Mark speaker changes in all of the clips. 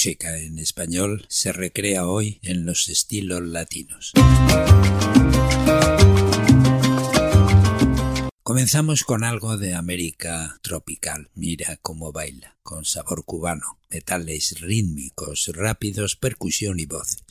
Speaker 1: música en español se recrea hoy en los estilos latinos. Comenzamos con algo de América tropical, mira cómo baila, con sabor cubano, metales rítmicos, rápidos, percusión y voces.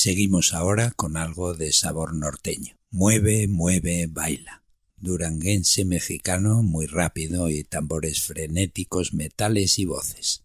Speaker 1: Seguimos ahora con algo de sabor norteño. Mueve, mueve, baila. Duranguense mexicano muy rápido y tambores frenéticos, metales y voces.